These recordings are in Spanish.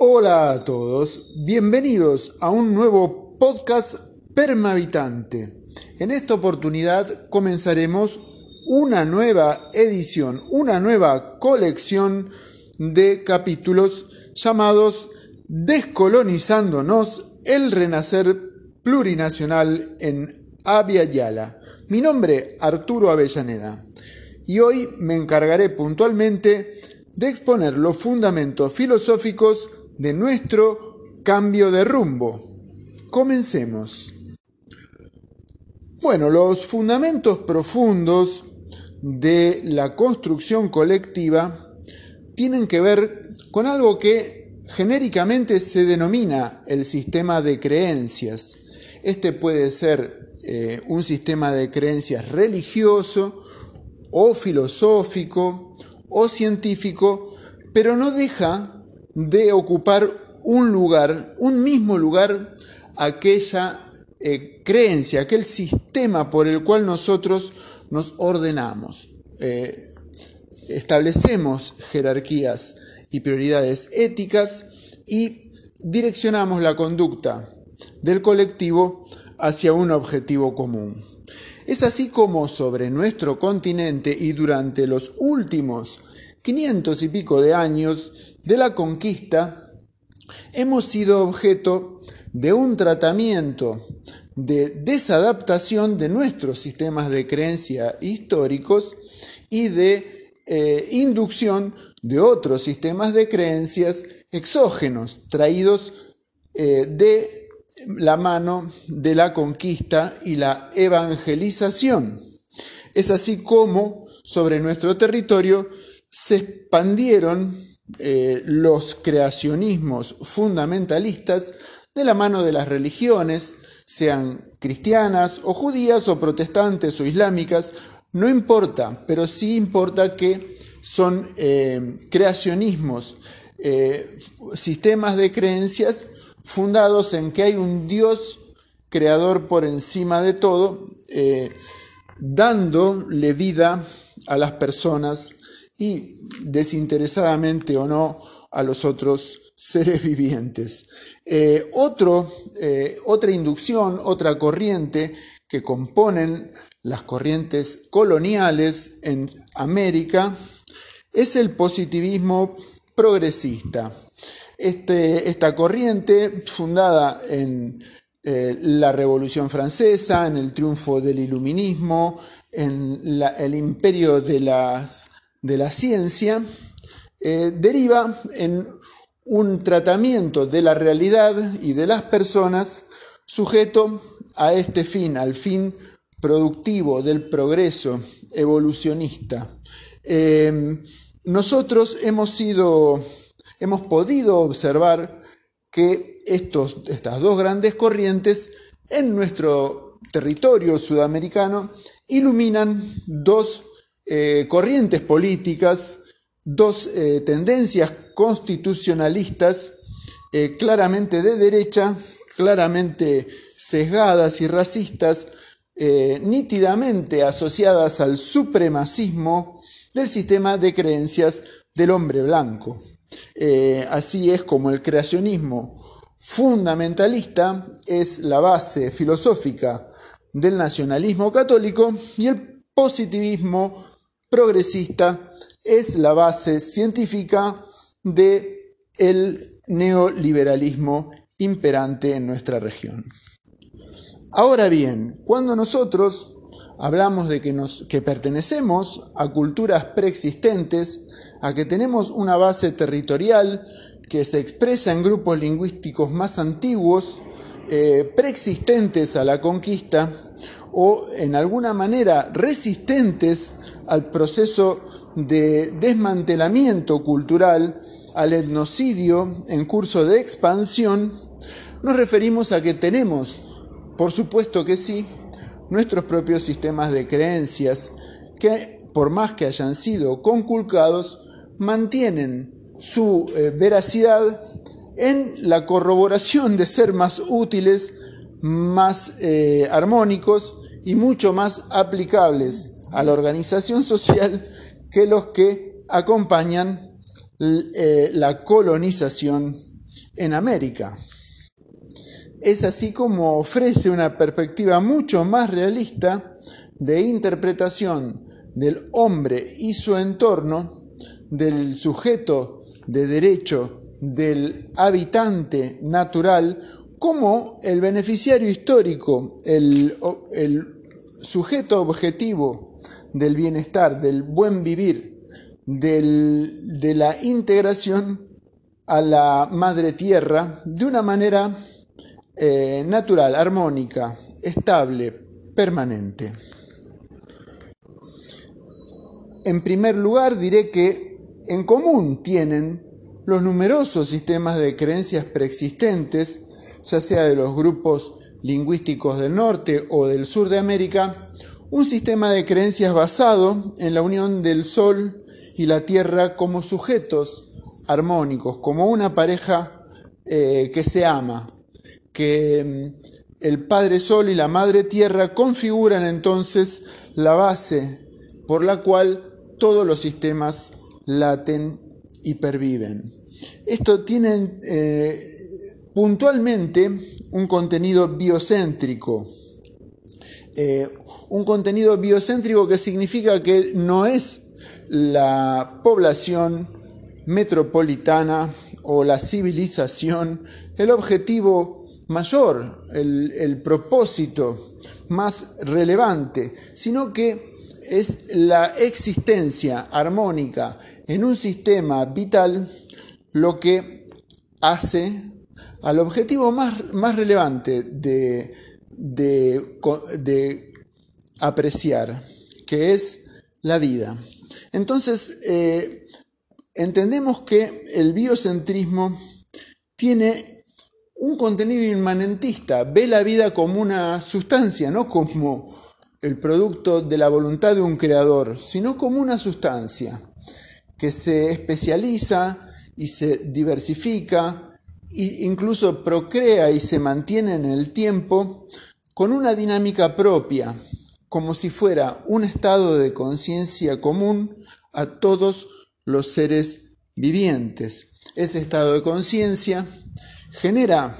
Hola a todos, bienvenidos a un nuevo podcast Permavitante. En esta oportunidad comenzaremos una nueva edición, una nueva colección de capítulos llamados Descolonizándonos, el renacer plurinacional en Abya Yala. Mi nombre, Arturo Avellaneda, y hoy me encargaré puntualmente de exponer los fundamentos filosóficos de nuestro cambio de rumbo. Comencemos. Bueno, los fundamentos profundos de la construcción colectiva tienen que ver con algo que genéricamente se denomina el sistema de creencias. Este puede ser eh, un sistema de creencias religioso o filosófico o científico, pero no deja de ocupar un lugar, un mismo lugar, aquella eh, creencia, aquel sistema por el cual nosotros nos ordenamos. Eh, establecemos jerarquías y prioridades éticas y direccionamos la conducta del colectivo hacia un objetivo común. Es así como sobre nuestro continente y durante los últimos 500 y pico de años de la conquista, hemos sido objeto de un tratamiento de desadaptación de nuestros sistemas de creencia históricos y de eh, inducción de otros sistemas de creencias exógenos traídos eh, de la mano de la conquista y la evangelización. Es así como sobre nuestro territorio se expandieron eh, los creacionismos fundamentalistas de la mano de las religiones, sean cristianas o judías o protestantes o islámicas, no importa, pero sí importa que son eh, creacionismos, eh, sistemas de creencias fundados en que hay un Dios creador por encima de todo, dándole vida a las personas y desinteresadamente o no a los otros seres vivientes. Eh, eh, otra inducción, otra corriente que componen las corrientes coloniales en América es el positivismo progresista. Este, esta corriente, fundada en eh, la Revolución Francesa, en el triunfo del Iluminismo, en el imperio de las de la ciencia eh, deriva en un tratamiento de la realidad y de las personas sujeto a este fin, al fin productivo del progreso evolucionista. Eh, nosotros hemos sido, hemos podido observar que estos, estas dos grandes corrientes en nuestro territorio sudamericano iluminan dos eh, corrientes políticas, dos eh, tendencias constitucionalistas eh, claramente de derecha, claramente sesgadas y racistas, nítidamente asociadas al supremacismo del sistema de creencias del hombre blanco. así es como el creacionismo fundamentalista es la base filosófica del nacionalismo católico y el positivismo progresista es la base científica de el neoliberalismo imperante en nuestra región. Ahora bien, cuando nosotros hablamos de que, nos, que pertenecemos a culturas preexistentes, a que tenemos una base territorial que se expresa en grupos lingüísticos más antiguos, eh, preexistentes a la conquista o en alguna manera resistentes al proceso de desmantelamiento cultural, al etnocidio en curso de expansión, nos referimos a que tenemos, por supuesto que sí, nuestros propios sistemas de creencias que, por más que hayan sido conculcados, mantienen su eh, veracidad en la corroboración de ser más útiles, más eh, armónicos y mucho más aplicables a la organización social que los que acompañan eh, la colonización en América. Es así como ofrece una perspectiva mucho más realista de interpretación del hombre y su entorno, del sujeto de derecho, del habitante natural, como el beneficiario histórico, el, sujeto objetivo del bienestar, del buen vivir, de la integración a la madre tierra de una manera eh, natural, armónica, estable, permanente. En primer lugar, diré que en común tienen los numerosos sistemas de creencias preexistentes, ya sea de los grupos lingüísticos del norte o del sur de América, un sistema de creencias basado en la unión del Sol y la Tierra como sujetos armónicos, como una pareja eh, que se ama, que mm, el Padre Sol y la Madre Tierra configuran entonces la base por la cual todos los sistemas laten y perviven. Esto tiene eh, puntualmente un contenido biocéntrico. Eh, un contenido biocéntrico que significa que no es la población metropolitana o la civilización el objetivo mayor, el propósito más relevante, sino que es la existencia armónica en un sistema vital lo que hace al objetivo más, más relevante de, de, apreciar, que es la vida. Entonces, eh, entendemos que el biocentrismo tiene un contenido inmanentista, ve la vida como una sustancia, no como el producto de la voluntad de un creador, sino como una sustancia que se especializa y se diversifica e incluso procrea y se mantiene en el tiempo con una dinámica propia, como si fuera un estado de conciencia común a todos los seres vivientes. Ese estado de conciencia genera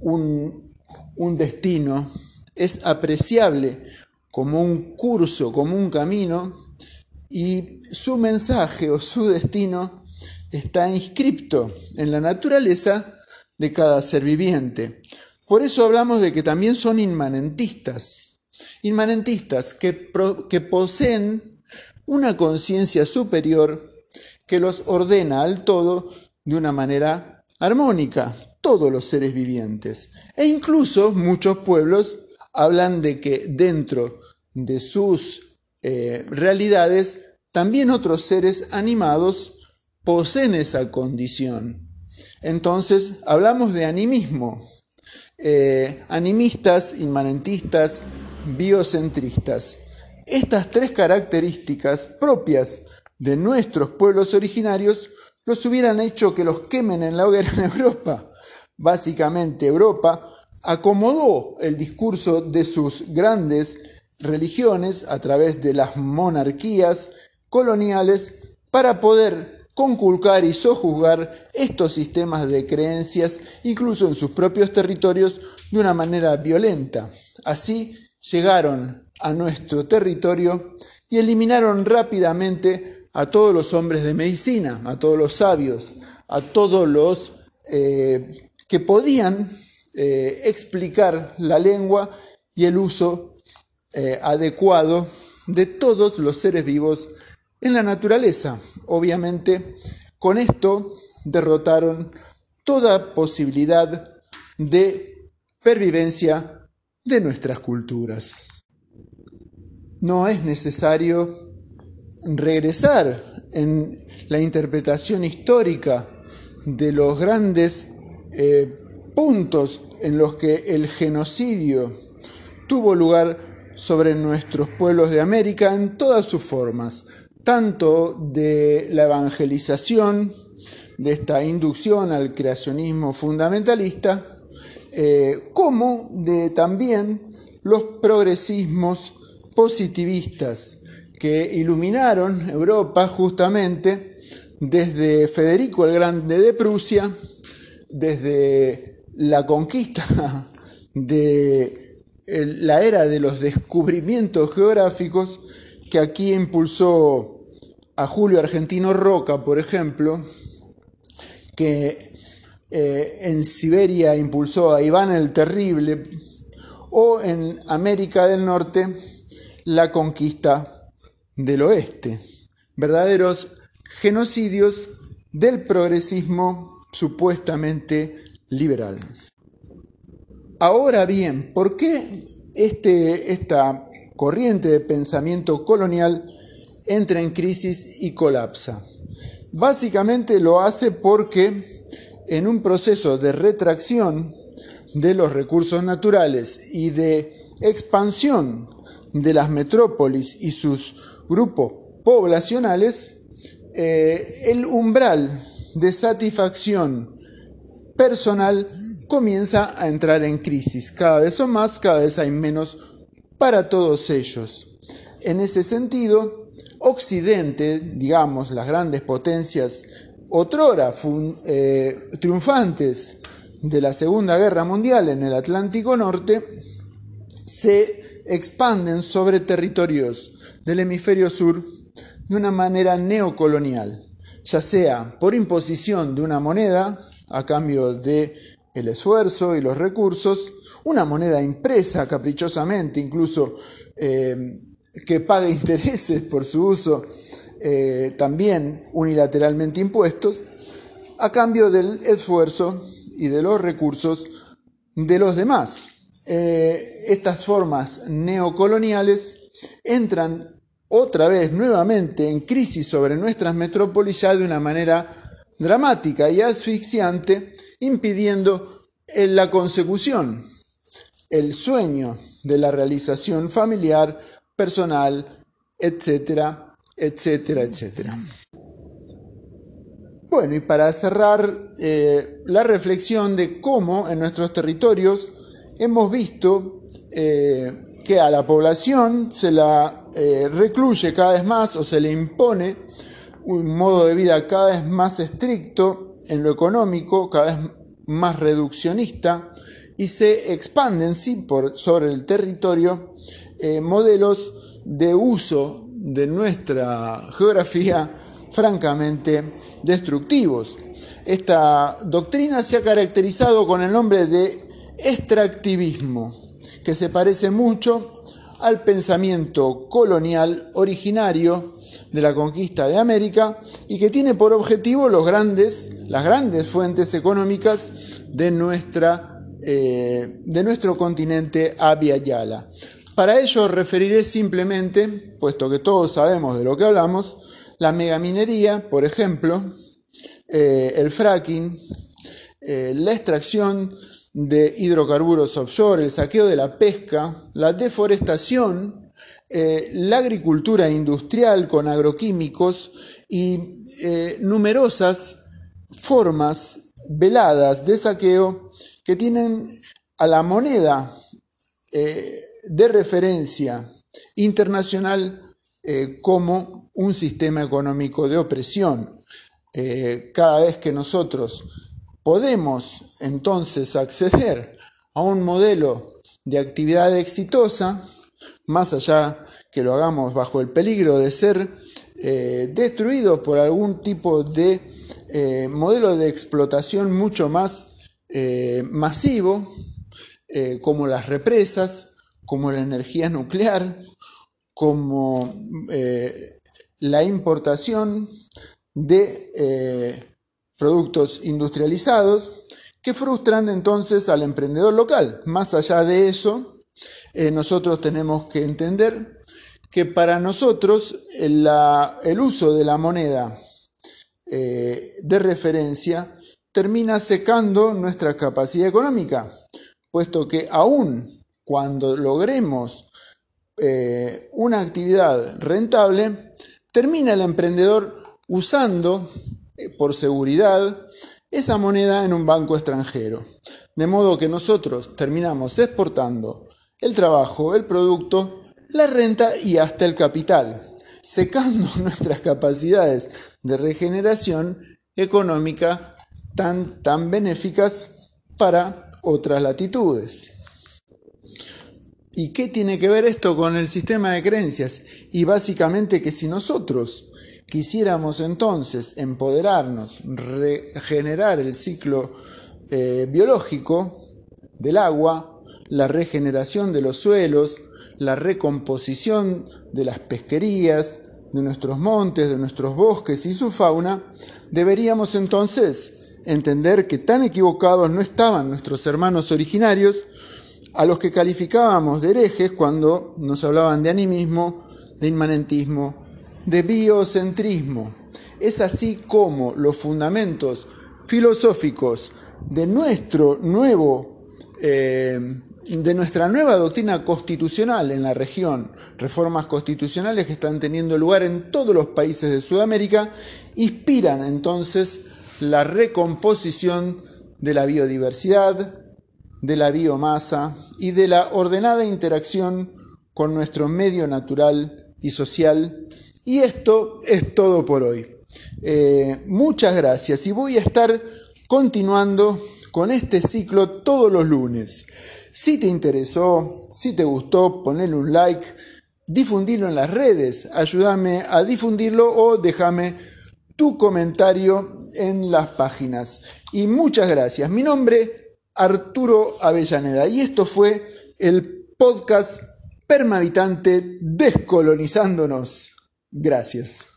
un, un destino, es apreciable como un curso, como un camino, y su mensaje o su destino está inscripto en la naturaleza de cada ser viviente. Por eso hablamos de que también son inmanentistas, inmanentistas que, poseen una conciencia superior que los ordena al todo de una manera armónica, todos los seres vivientes. E incluso muchos pueblos hablan de que dentro de sus eh, realidades, también otros seres animados poseen esa condición. Entonces, hablamos de animismo, eh, animistas, inmanentistas, biocentristas. Estas tres características propias de nuestros pueblos originarios los hubieran hecho que los quemen en la hoguera en Europa. Básicamente Europa acomodó el discurso de sus grandes religiones a través de las monarquías coloniales para poder conculcar y sojuzgar estos sistemas de creencias incluso en sus propios territorios de una manera violenta. Así llegaron a nuestro territorio y eliminaron rápidamente a todos los hombres de medicina, a todos los sabios, a todos los eh, que podían eh, explicar la lengua y el uso eh, adecuado de todos los seres vivos en la naturaleza. Obviamente, con esto derrotaron toda posibilidad de pervivencia de nuestras culturas. No es necesario regresar en la interpretación histórica de los grandes eh, puntos en los que el genocidio tuvo lugar sobre nuestros pueblos de América en todas sus formas, tanto de la evangelización, de esta inducción al creacionismo fundamentalista, eh, como de también los progresismos positivistas que iluminaron Europa justamente desde Federico el Grande de Prusia desde la conquista de la era de los descubrimientos geográficos que aquí impulsó a Julio Argentino Roca, por ejemplo, que eh, en Siberia impulsó a Iván el Terrible, o en América del Norte la conquista del oeste, verdaderos genocidios del progresismo supuestamente liberal. Ahora bien, ¿por qué este, esta corriente de pensamiento colonial entra en crisis y colapsa? Básicamente lo hace porque en un proceso de retracción de los recursos naturales y de expansión de las metrópolis y sus grupos poblacionales, eh, el umbral de satisfacción personal comienza a entrar en crisis. Cada vez son más, cada vez hay menos para todos ellos. En ese sentido, Occidente, digamos, las grandes potencias otrora eh, triunfantes de la Segunda Guerra Mundial en el Atlántico Norte, se expanden sobre territorios del hemisferio sur de una manera neocolonial, ya sea por imposición de una moneda a cambio de el esfuerzo y los recursos, una moneda impresa caprichosamente, incluso eh, que pague intereses por su uso, eh, también unilateralmente impuestos, a cambio del esfuerzo y de los recursos de los demás. Eh, estas formas neocoloniales entran otra vez nuevamente en crisis sobre nuestras metrópolis ya de una manera dramática y asfixiante, impidiendo la consecución, el sueño de la realización familiar, personal, etcétera, etcétera, etcétera. Bueno, y para cerrar eh, la reflexión de cómo en nuestros territorios hemos visto eh, que a la población se la eh, recluye cada vez más o se le impone un modo de vida cada vez más estricto en lo económico, cada vez más reduccionista, y se expanden sí, por, sobre el territorio modelos de uso de nuestra geografía francamente destructivos. Esta doctrina se ha caracterizado con el nombre de extractivismo que se parece mucho al pensamiento colonial originario de la conquista de América y que tiene por objetivo los grandes, las grandes fuentes económicas de, nuestra, eh, de nuestro continente Abya. Para ello referiré simplemente, puesto que todos sabemos de lo que hablamos, la megaminería, por ejemplo, eh, el fracking, eh, la extracción de hidrocarburos offshore, el saqueo de la pesca, la deforestación, eh, la agricultura industrial con agroquímicos y numerosas formas veladas de saqueo que tienen a la moneda de referencia internacional como un sistema económico de opresión. cada vez que nosotros Podemos entonces acceder a un modelo de actividad exitosa, más allá que lo hagamos bajo el peligro de ser eh, destruidos por algún tipo de eh, modelo de explotación mucho más eh, masivo, como las represas, como la energía nuclear, como la importación de productos industrializados que frustran entonces al emprendedor local. Más allá de eso, eh, nosotros tenemos que entender que para nosotros el, uso de la moneda eh, de referencia termina secando nuestra capacidad económica, puesto que aún cuando logremos eh, una actividad rentable, termina el emprendedor usando eh, por seguridad esa moneda en un banco extranjero. De modo que nosotros terminamos exportando el trabajo, el producto, la renta y hasta el capital, secando nuestras capacidades de regeneración económica tan, tan benéficas para otras latitudes. ¿Y qué tiene que ver esto con el sistema de creencias? Y básicamente que si nosotros quisiéramos entonces empoderarnos, regenerar el ciclo eh, biológico del agua, la regeneración de los suelos, la recomposición de las pesquerías, de nuestros montes, de nuestros bosques y su fauna, deberíamos entonces entender que tan equivocados no estaban nuestros hermanos originarios, a los que calificábamos de herejes cuando nos hablaban de animismo, de inmanentismo, de biocentrismo. Es así como los fundamentos filosóficos de nuestro nuevo eh, de nuestra nueva doctrina constitucional en la región, reformas constitucionales que están teniendo lugar en todos los países de Sudamérica, inspiran entonces la recomposición de la biodiversidad, de la biomasa y de la ordenada interacción con nuestro medio natural y social. Y esto es todo por hoy. Eh, muchas gracias y voy a estar continuando con este ciclo todos los lunes. Si te interesó, si te gustó, ponle un like, difundirlo en las redes, ayúdame a difundirlo o déjame tu comentario en las páginas. Y muchas gracias. Mi nombre, Arturo Avellaneda, y esto fue el podcast Permavitante Descolonizándonos. Gracias.